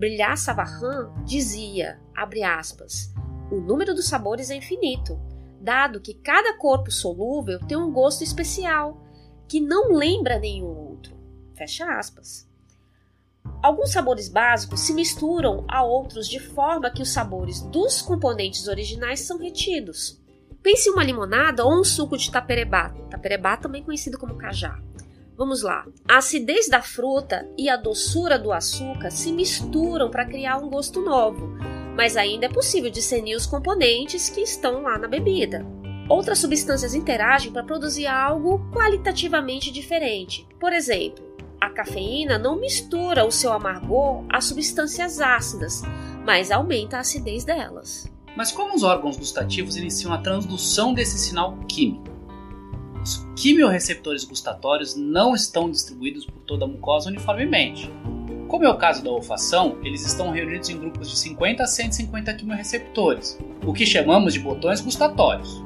Brilhar Savarin dizia, abre aspas, o número dos sabores é infinito, dado que cada corpo solúvel tem um gosto especial, que não lembra nenhum outro. Fecha aspas. Alguns sabores básicos se misturam a outros de forma que os sabores dos componentes originais são retidos. Pense em uma limonada ou um suco de taperebá, taperebá também conhecido como cajá. Vamos lá. A acidez da fruta e a doçura do açúcar se misturam para criar um gosto novo, mas ainda é possível discernir os componentes que estão lá na bebida. Outras substâncias interagem para produzir algo qualitativamente diferente. Por exemplo, a cafeína não mistura o seu amargor a substâncias ácidas, mas aumenta a acidez delas. Mas como os órgãos gustativos iniciam a transdução desse sinal químico? Quimiorreceptores gustatórios não estão distribuídos por toda a mucosa uniformemente. Como é o caso da olfação, eles estão reunidos em grupos de 50 a 150 quimiorreceptores, o que chamamos de botões gustatórios.